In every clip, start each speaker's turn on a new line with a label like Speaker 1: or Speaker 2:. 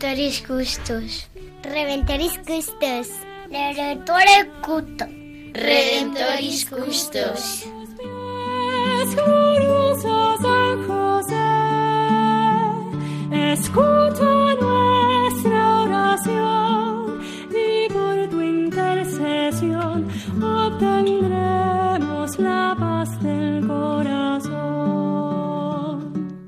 Speaker 1: Redentoris Custos.
Speaker 2: Redentoris Custos.
Speaker 1: Redentore Cuto.
Speaker 3: Redentoris Custos.
Speaker 4: Escucha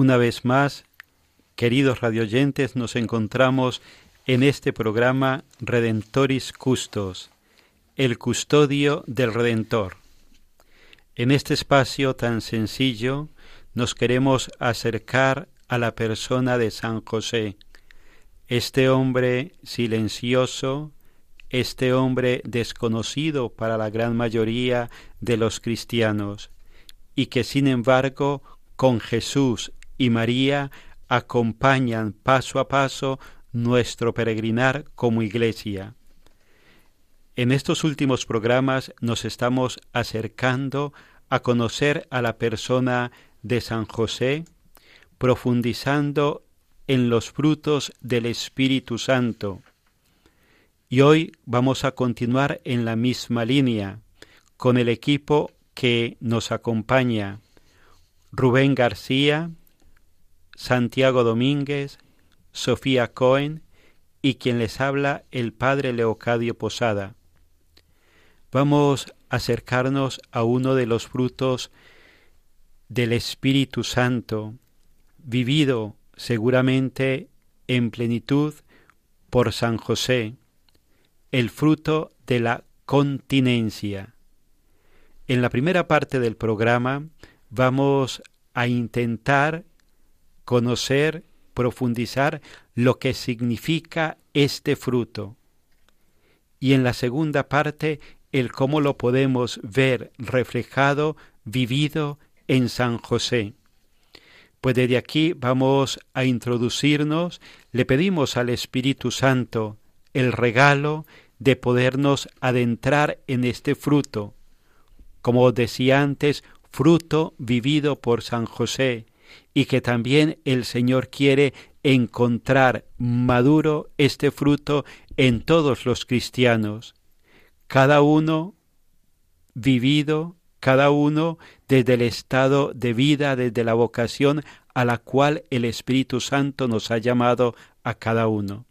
Speaker 5: Una vez más, queridos radioyentes, nos encontramos en este programa Redentoris Custos, el custodio del Redentor. En este espacio tan sencillo nos queremos acercar a la persona de San José, este hombre silencioso, este hombre desconocido para la gran mayoría de los cristianos, y que sin embargo con Jesús y María acompañan paso a paso nuestro peregrinar como iglesia. En estos últimos programas nos estamos acercando a conocer a la persona de San José, profundizando en los frutos del Espíritu Santo. Y hoy vamos a continuar en la misma línea con el equipo que nos acompaña. Rubén García, Santiago Domínguez, Sofía Cohen y quien les habla el Padre Leocadio Posada. Vamos a acercarnos a uno de los frutos del Espíritu Santo, vivido seguramente en plenitud por San José, el fruto de la continencia. En la primera parte del programa vamos a intentar conocer, profundizar lo que significa este fruto. Y en la segunda parte, el cómo lo podemos ver reflejado, vivido en San José. Pues desde aquí vamos a introducirnos, le pedimos al Espíritu Santo el regalo de podernos adentrar en este fruto, como decía antes, fruto vivido por San José, y que también el Señor quiere encontrar maduro este fruto en todos los cristianos, cada uno vivido, cada uno desde el estado de vida, desde la vocación a la cual el Espíritu Santo nos ha llamado a cada uno.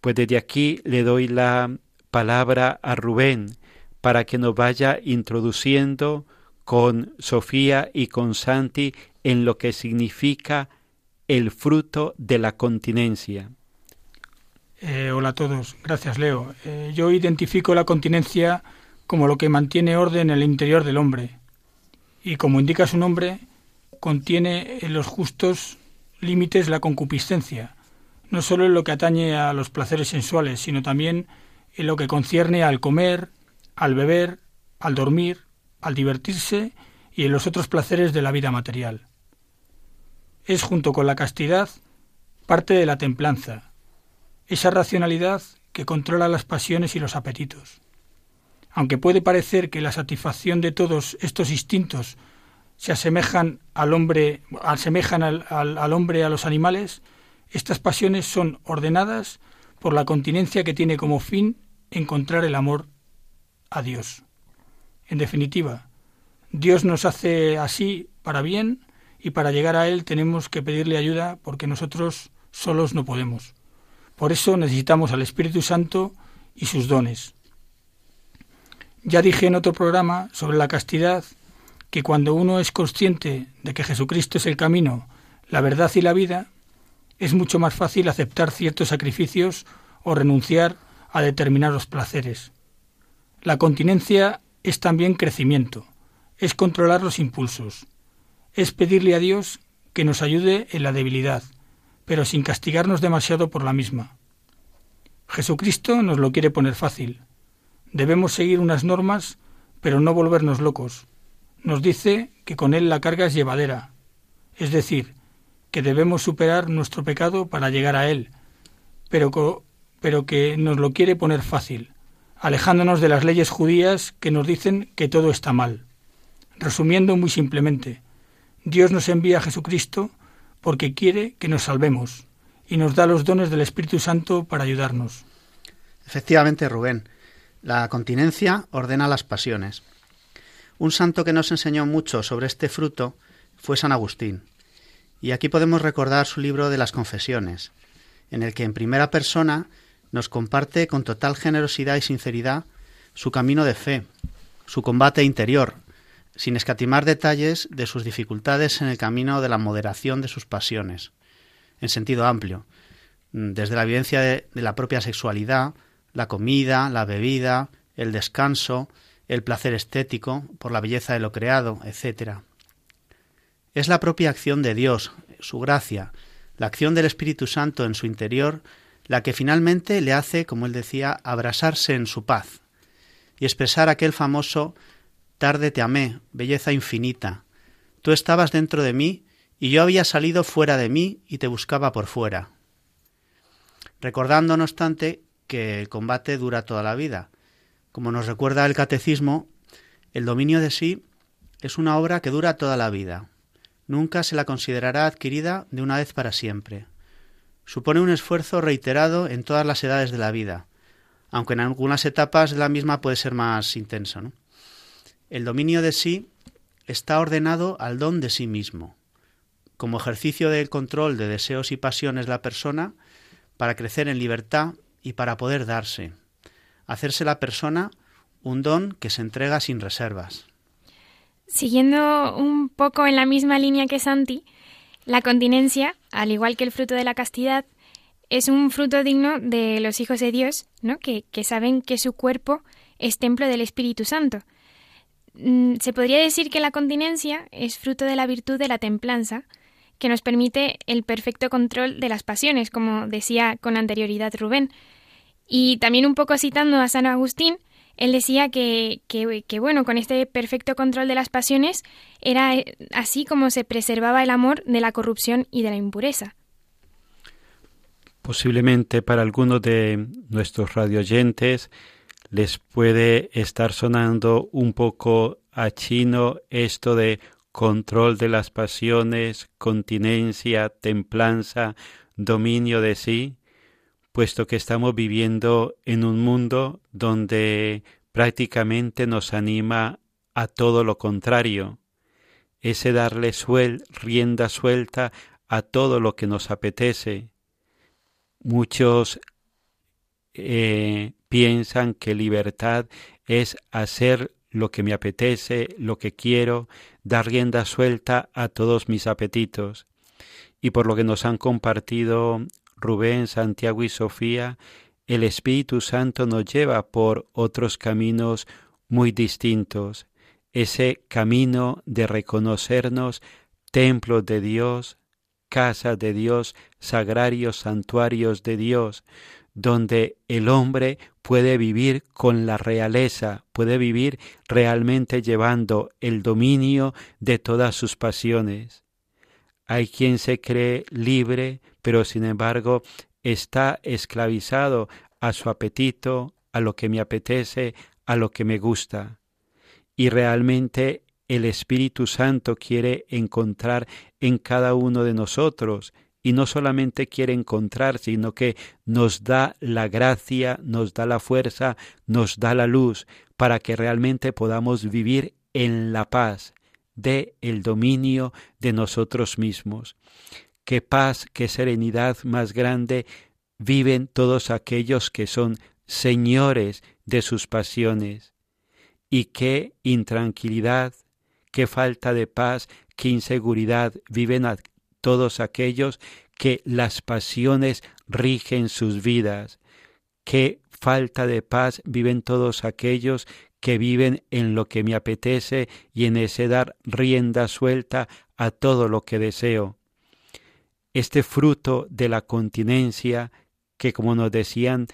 Speaker 5: Pues desde aquí le doy la palabra a Rubén para que nos vaya introduciendo con Sofía y con Santi en lo que significa el fruto de la continencia.
Speaker 6: Eh, hola a todos, gracias Leo. Eh, yo identifico la continencia como lo que mantiene orden en el interior del hombre y como indica su nombre, contiene en los justos límites la concupiscencia, no sólo en lo que atañe a los placeres sensuales, sino también en lo que concierne al comer, al beber, al dormir, al divertirse y en los otros placeres de la vida material. Es, junto con la castidad, parte de la templanza, esa racionalidad que controla las pasiones y los apetitos. Aunque puede parecer que la satisfacción de todos estos instintos se asemejan al hombre, asemejan al, al, al hombre a los animales, estas pasiones son ordenadas por la continencia que tiene como fin encontrar el amor a Dios. En definitiva, Dios nos hace así para bien y para llegar a Él tenemos que pedirle ayuda porque nosotros solos no podemos. Por eso necesitamos al Espíritu Santo y sus dones. Ya dije en otro programa sobre la castidad que cuando uno es consciente de que Jesucristo es el camino, la verdad y la vida, es mucho más fácil aceptar ciertos sacrificios o renunciar a determinados placeres. La continencia es también crecimiento, es controlar los impulsos, es pedirle a Dios que nos ayude en la debilidad, pero sin castigarnos demasiado por la misma. Jesucristo nos lo quiere poner fácil. Debemos seguir unas normas, pero no volvernos locos. Nos dice que con Él la carga es llevadera, es decir, que debemos superar nuestro pecado para llegar a Él, pero, pero que nos lo quiere poner fácil, alejándonos de las leyes judías que nos dicen que todo está mal. Resumiendo muy simplemente, Dios nos envía a Jesucristo porque quiere que nos salvemos y nos da los dones del Espíritu Santo para ayudarnos.
Speaker 7: Efectivamente, Rubén, la continencia ordena las pasiones. Un santo que nos enseñó mucho sobre este fruto fue San Agustín. Y aquí podemos recordar su libro de las confesiones, en el que en primera persona nos comparte con total generosidad y sinceridad su camino de fe, su combate interior, sin escatimar detalles de sus dificultades en el camino de la moderación de sus pasiones, en sentido amplio, desde la vivencia de, la propia sexualidad, la comida, la bebida, el descanso, el placer estético por la belleza de lo creado, etc. Es la propia acción de Dios, su gracia, la acción del Espíritu Santo en su interior, la que finalmente le hace, como él decía, abrasarse en su paz y expresar aquel famoso Tarde te amé, belleza infinita. Tú estabas dentro de mí y yo había salido fuera de mí y te buscaba por fuera. Recordando, no obstante, que el combate dura toda la vida. Como nos recuerda el catecismo, el dominio de sí es una obra que dura toda la vida. Nunca se la considerará adquirida de una vez para siempre. Supone un esfuerzo reiterado en todas las edades de la vida, aunque en algunas etapas de la misma puede ser más intenso. El dominio de sí está ordenado al don de sí mismo, como ejercicio del control de deseos y pasiones la persona para crecer en libertad y para poder darse, hacerse la persona un don que se entrega sin reservas.
Speaker 8: Siguiendo un poco en la misma línea que Santi, la continencia, al igual que el fruto de la castidad, es un fruto digno de los hijos de Dios, ¿no? que, que saben que su cuerpo es templo del Espíritu Santo se podría decir que la continencia es fruto de la virtud de la templanza, que nos permite el perfecto control de las pasiones, como decía con anterioridad Rubén. Y también un poco citando a San Agustín, él decía que, que, bueno, con este perfecto control de las pasiones era eh, así como se preservaba el amor de la corrupción y de la impureza.
Speaker 5: Posiblemente para algunos de nuestros radioyentes les puede estar sonando un poco a chino esto de control de las pasiones, continencia, templanza, dominio de sí, puesto que estamos viviendo en un mundo donde prácticamente nos anima a todo lo contrario, ese darle suel, rienda suelta a todo lo que nos apetece. Muchos eh, piensan que libertad es hacer lo que me apetece, lo que quiero, dar rienda suelta a todos mis apetitos. Y por lo que nos han compartido Rubén, Santiago y Sofía, el Espíritu Santo nos lleva por otros caminos muy distintos, ese camino de reconocernos templos de Dios, casas de Dios, sagrarios, santuarios de Dios, donde el hombre puede vivir con la realeza, puede vivir realmente llevando el dominio de todas sus pasiones. Hay quien se cree libre, pero sin embargo está esclavizado a su apetito, a lo que me apetece, a lo que me gusta. Y realmente el Espíritu Santo quiere encontrar en cada uno de nosotros y no solamente quiere encontrar, sino que nos da la gracia, nos da la fuerza, nos da la luz para que realmente podamos vivir en la paz de el dominio de nosotros mismos. Qué paz, qué serenidad más grande viven todos aquellos que son señores de sus pasiones. Y qué intranquilidad, qué falta de paz, qué inseguridad viven todos aquellos que las pasiones rigen sus vidas. Qué falta de paz viven todos aquellos que viven en lo que me apetece y en ese dar rienda suelta a todo lo que deseo. Este fruto de la continencia, que como nos decían,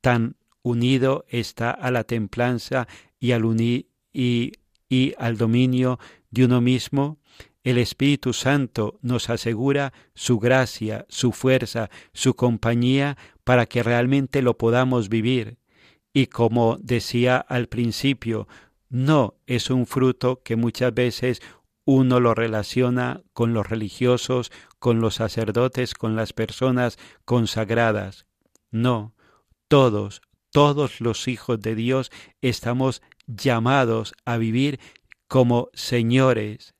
Speaker 5: tan unido está a la templanza y al, y, y al dominio de uno mismo, el Espíritu Santo nos asegura su gracia, su fuerza, su compañía para que realmente lo podamos vivir. Y como decía al principio, no es un fruto que muchas veces uno lo relaciona con los religiosos, con los sacerdotes, con las personas consagradas. No, todos, todos los hijos de Dios estamos llamados a vivir como señores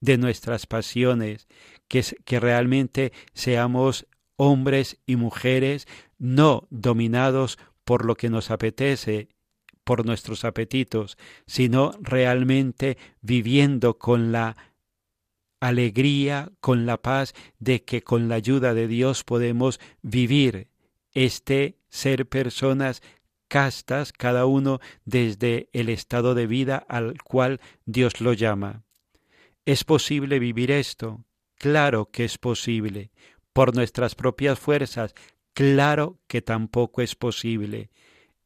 Speaker 5: de nuestras pasiones, que, que realmente seamos hombres y mujeres no dominados por lo que nos apetece, por nuestros apetitos, sino realmente viviendo con la alegría, con la paz de que con la ayuda de Dios podemos vivir este ser personas castas, cada uno desde el estado de vida al cual Dios lo llama. ¿Es posible vivir esto? Claro que es posible. Por nuestras propias fuerzas, claro que tampoco es posible.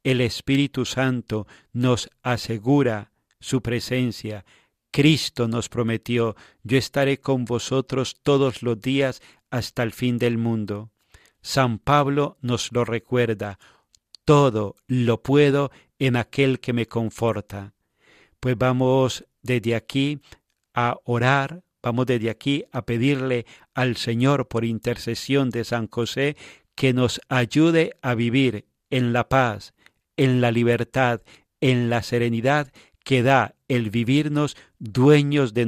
Speaker 5: El Espíritu Santo nos asegura su presencia. Cristo nos prometió, yo estaré con vosotros todos los días hasta el fin del mundo. San Pablo nos lo recuerda, todo lo puedo en aquel que me conforta. Pues vamos desde aquí a orar, vamos desde aquí a pedirle al Señor por intercesión de San José que nos ayude a vivir en la paz, en la libertad, en la serenidad que da el vivirnos dueños de,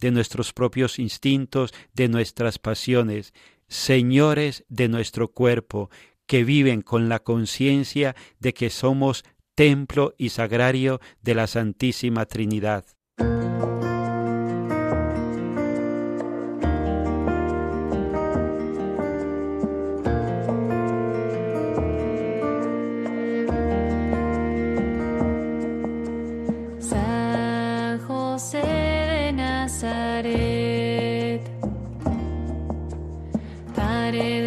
Speaker 5: de nuestros propios instintos, de nuestras pasiones, señores de nuestro cuerpo, que viven con la conciencia de que somos templo y sagrario de la Santísima Trinidad.
Speaker 4: started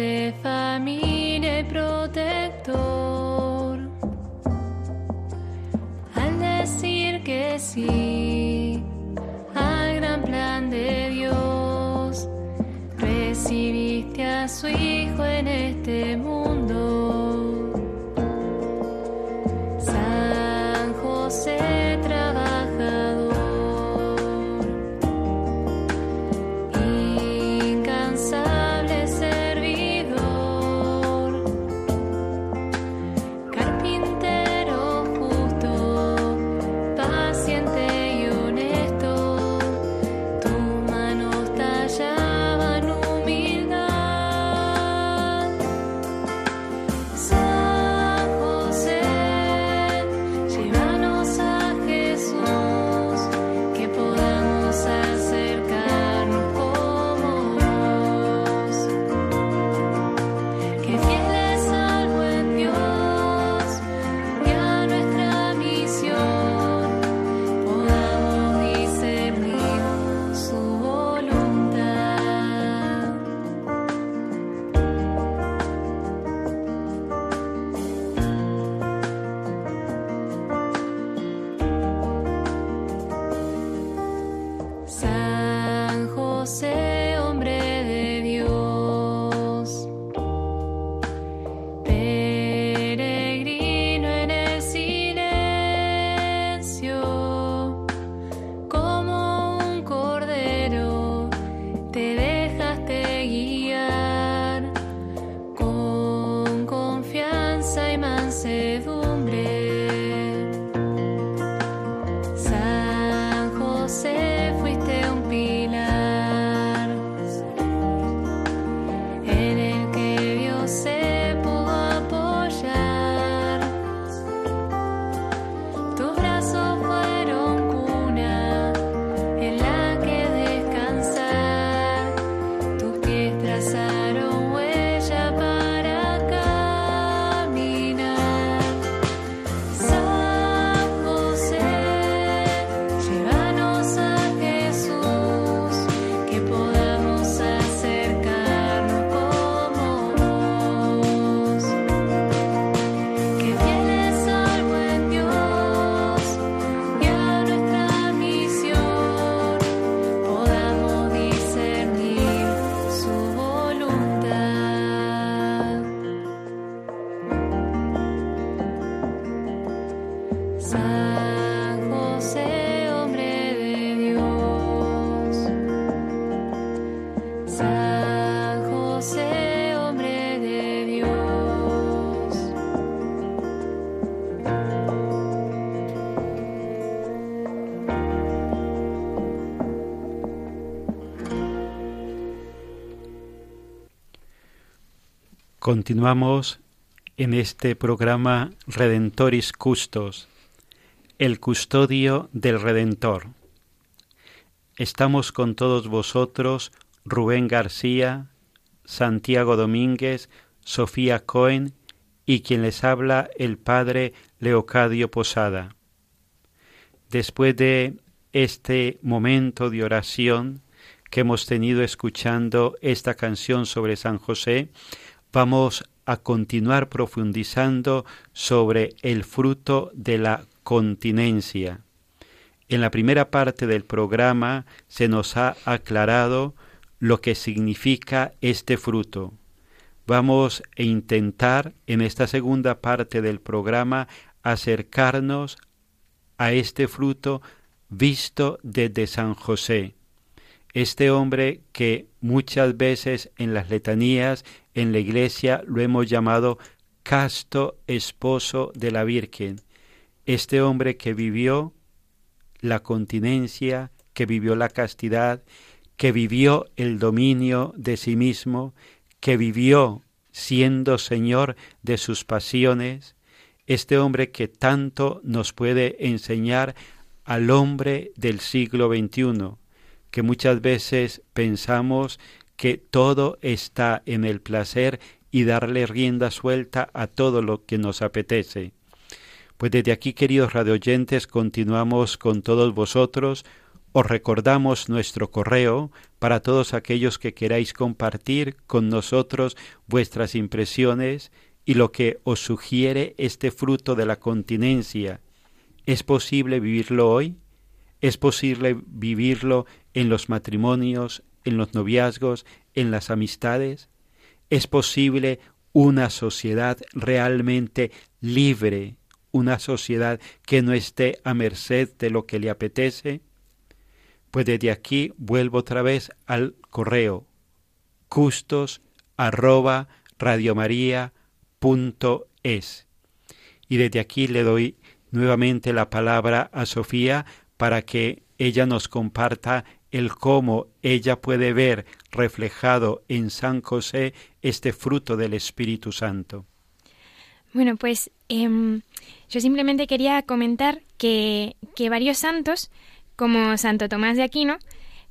Speaker 5: Continuamos en este programa Redentoris Custos, el custodio del Redentor. Estamos con todos vosotros, Rubén García, Santiago Domínguez, Sofía Cohen y quien les habla el Padre Leocadio Posada. Después de este momento de oración que hemos tenido escuchando esta canción sobre San José, vamos a continuar profundizando sobre el fruto de la continencia. En la primera parte del programa se nos ha aclarado lo que significa este fruto. Vamos a intentar en esta segunda parte del programa acercarnos a este fruto visto desde San José, este hombre que muchas veces en las letanías en la iglesia lo hemos llamado casto esposo de la Virgen, este hombre que vivió la continencia, que vivió la castidad, que vivió el dominio de sí mismo, que vivió siendo Señor de sus pasiones, este hombre que tanto nos puede enseñar al hombre del siglo XXI, que muchas veces pensamos que todo está en el placer y darle rienda suelta a todo lo que nos apetece. Pues desde aquí, queridos radioyentes, continuamos con todos vosotros. Os recordamos nuestro correo para todos aquellos que queráis compartir con nosotros vuestras impresiones y lo que os sugiere este fruto de la continencia. ¿Es posible vivirlo hoy? ¿Es posible vivirlo en los matrimonios, en los noviazgos, en las amistades? ¿Es posible una sociedad realmente libre, una sociedad que no esté a merced de lo que le apetece? Pues desde aquí vuelvo otra vez al correo custos arroba y desde aquí le doy nuevamente la palabra a Sofía para que ella nos comparta el cómo ella puede ver reflejado en San José este fruto del Espíritu Santo.
Speaker 8: Bueno, pues em, yo simplemente quería comentar que, que varios santos, como Santo Tomás de Aquino,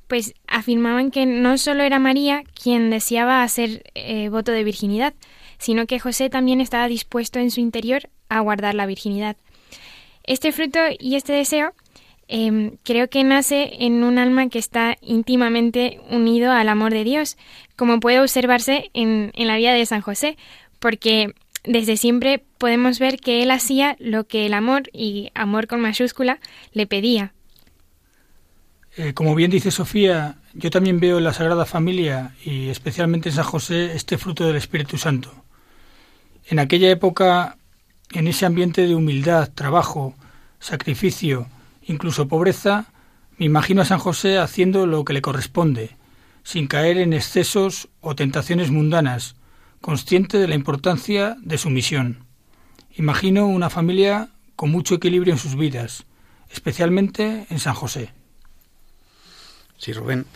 Speaker 8: pues afirmaban que no solo era María quien deseaba hacer eh, voto de virginidad, sino que José también estaba dispuesto en su interior a guardar la virginidad. Este fruto y este deseo Em, creo que nace en un alma que está íntimamente unido al amor de Dios, como puede observarse en, en la vida de San José, porque desde siempre podemos ver que él hacía lo que el amor, y amor con mayúscula, le pedía.
Speaker 6: Eh, como bien dice Sofía, yo también veo en la Sagrada Familia y especialmente en San José este fruto del Espíritu Santo. En aquella época, en ese ambiente de humildad, trabajo, sacrificio, incluso pobreza, me imagino a San José haciendo lo que le corresponde, sin caer en excesos o tentaciones mundanas, consciente de la importancia de su misión. Imagino una familia con mucho equilibrio en sus vidas, especialmente en San José.
Speaker 7: Sí, Rubén,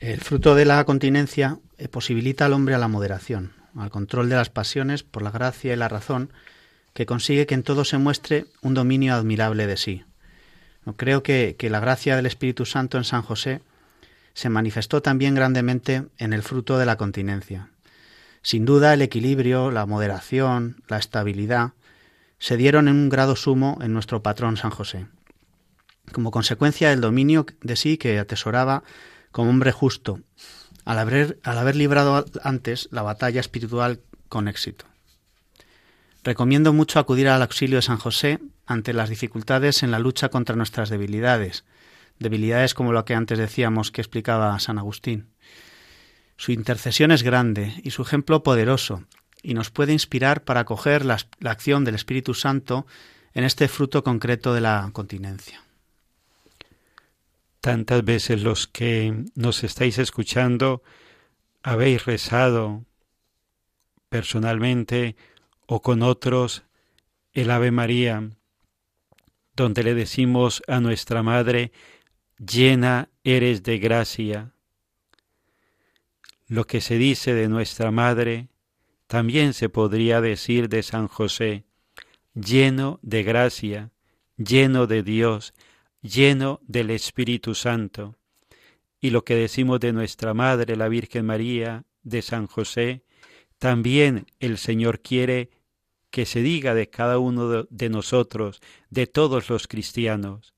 Speaker 7: el fruto de la continencia eh, posibilita al hombre a la moderación, al control de las pasiones por la gracia y la razón, que consigue que en todo se muestre un dominio admirable de sí. Creo que, la gracia del Espíritu Santo en San José se manifestó también grandemente en el fruto de la continencia. Sin duda el equilibrio, la moderación, la estabilidad se dieron en un grado sumo en nuestro patrón San José, como consecuencia del dominio de sí que atesoraba como hombre justo, al haber, al haber librado antes la batalla espiritual con éxito. Recomiendo mucho acudir al auxilio de San José ante las dificultades en la lucha contra nuestras debilidades, debilidades como lo que antes decíamos que explicaba San Agustín. Su intercesión es grande y su ejemplo poderoso, y nos puede inspirar para acoger la, la acción del Espíritu Santo en este fruto concreto de la continencia.
Speaker 5: Tantas veces los que nos estáis escuchando habéis rezado personalmente o con otros el Ave María, donde le decimos a nuestra Madre, llena eres de gracia. Lo que se dice de nuestra Madre también se podría decir de San José, lleno de gracia, lleno de Dios, lleno del Espíritu Santo. Y lo que decimos de nuestra Madre, la Virgen María, de San José, también el Señor quiere que se diga de cada uno de nosotros, de todos los cristianos,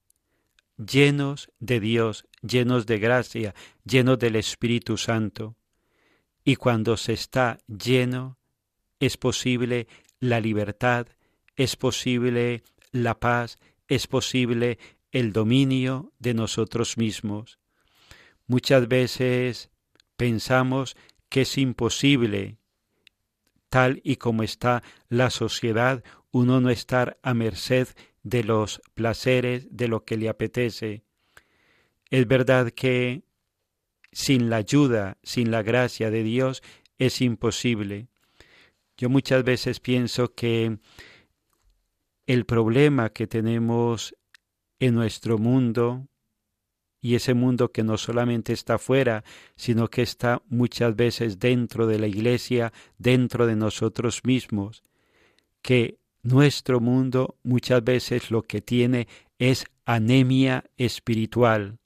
Speaker 5: llenos de Dios, llenos de gracia, llenos del Espíritu Santo. Y cuando se está lleno, es posible la libertad, es posible la paz, es posible el dominio de nosotros mismos. Muchas veces pensamos que es imposible tal y como está la sociedad, uno no estar a merced de los placeres, de lo que le apetece. Es verdad que sin la ayuda, sin la gracia de Dios, es imposible. Yo muchas veces pienso que el problema que tenemos en nuestro mundo, y ese mundo que no solamente está fuera, sino que está muchas veces dentro de la iglesia, dentro de nosotros mismos, que nuestro mundo muchas veces lo que tiene es anemia espiritual.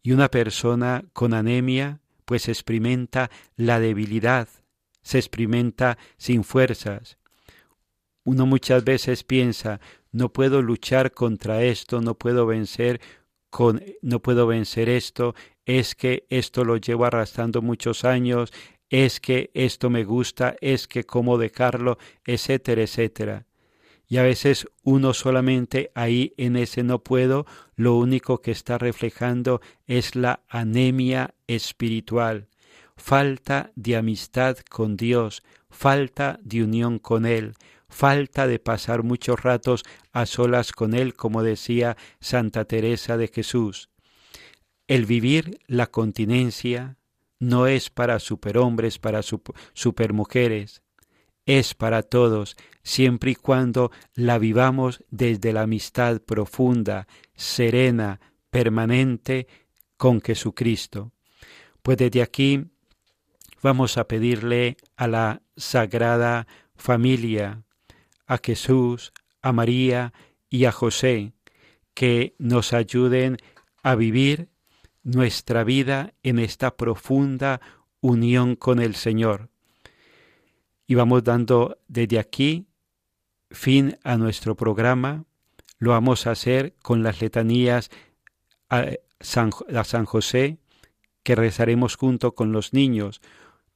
Speaker 5: Y una persona con anemia pues experimenta la debilidad, se experimenta sin fuerzas. Uno muchas veces piensa, no puedo luchar contra esto, no puedo vencer con no puedo vencer esto, es que esto lo llevo arrastrando muchos años, es que esto me gusta, es que cómo dejarlo, etcétera, etcétera. Y a veces uno solamente ahí en ese no puedo, lo único que está reflejando es la anemia espiritual, falta de amistad con Dios, falta de unión con Él, falta de pasar muchos ratos a solas con Él, como decía Santa Teresa de Jesús. El vivir la continencia no es para superhombres, para supermujeres, es para todos, siempre y cuando la vivamos desde la amistad profunda, serena, permanente con Jesucristo. Pues desde aquí vamos a pedirle a la Sagrada Familia, a Jesús, a María y a José, que nos ayuden a vivir nuestra vida en esta profunda unión con el Señor. Y vamos dando desde aquí fin a nuestro programa. Lo vamos a hacer con las letanías a San, a San José, que rezaremos junto con los niños,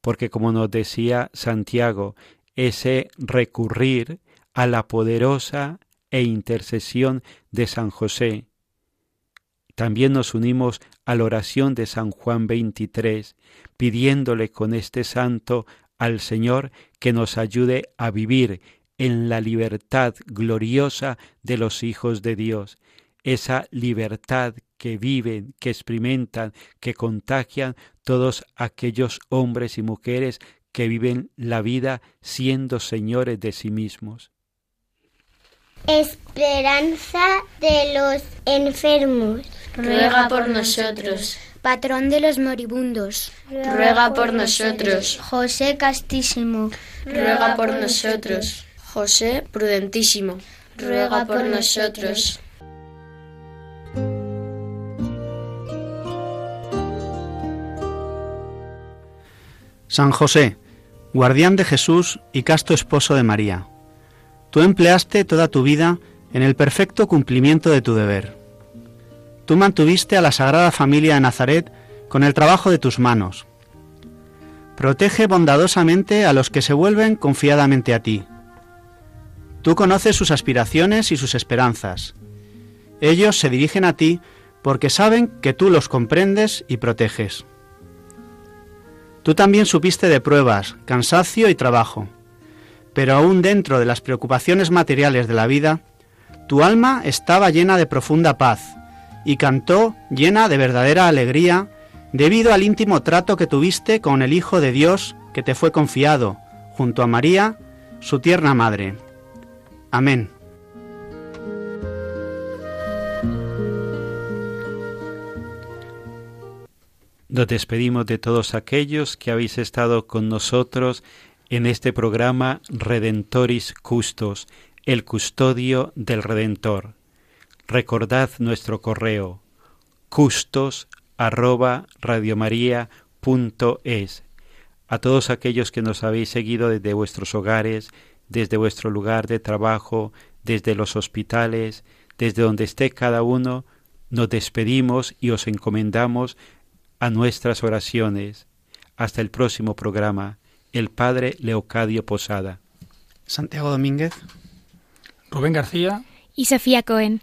Speaker 5: porque como nos decía Santiago, ese recurrir a la poderosa e intercesión de San José. También nos unimos a la oración de San Juan 23, pidiéndole con este santo al Señor que nos ayude a vivir en la libertad gloriosa de los hijos de Dios, esa libertad que viven, que experimentan, que contagian todos aquellos hombres y mujeres que viven la vida siendo señores de sí mismos.
Speaker 2: Esperanza de los enfermos.
Speaker 3: Ruega por nosotros.
Speaker 2: Patrón de los moribundos.
Speaker 3: Ruega por nosotros.
Speaker 1: José Castísimo.
Speaker 3: Ruega por nosotros. José Prudentísimo. Ruega por nosotros.
Speaker 7: San José, guardián de Jesús y casto esposo de María Tú empleaste toda tu vida en el perfecto cumplimiento de tu deber. Tú mantuviste a la Sagrada Familia de Nazaret con el trabajo de tus manos. Protege bondadosamente a los que se vuelven confiadamente a ti. Tú conoces sus aspiraciones y sus esperanzas. Ellos se dirigen a ti porque saben que tú los comprendes y proteges. Tú también supiste de pruebas, cansancio y trabajo pero aún dentro de las preocupaciones materiales de la vida, tu alma estaba llena de profunda paz y cantó llena de verdadera alegría debido al íntimo trato que tuviste con el Hijo de Dios que te fue confiado, junto a María, su tierna madre. Amén.
Speaker 5: Nos despedimos de todos aquellos que habéis estado con nosotros en este programa Redentoris Custos, el custodio del Redentor. Recordad nuestro correo custos. A todos aquellos que nos habéis seguido desde vuestros hogares, desde vuestro lugar de trabajo, desde los hospitales, desde donde esté cada uno, nos despedimos y os encomendamos a nuestras oraciones. Hasta el próximo programa. El Padre Leocadio Posada.
Speaker 7: Santiago Domínguez.
Speaker 6: Rubén García.
Speaker 9: Y Sofía Cohen.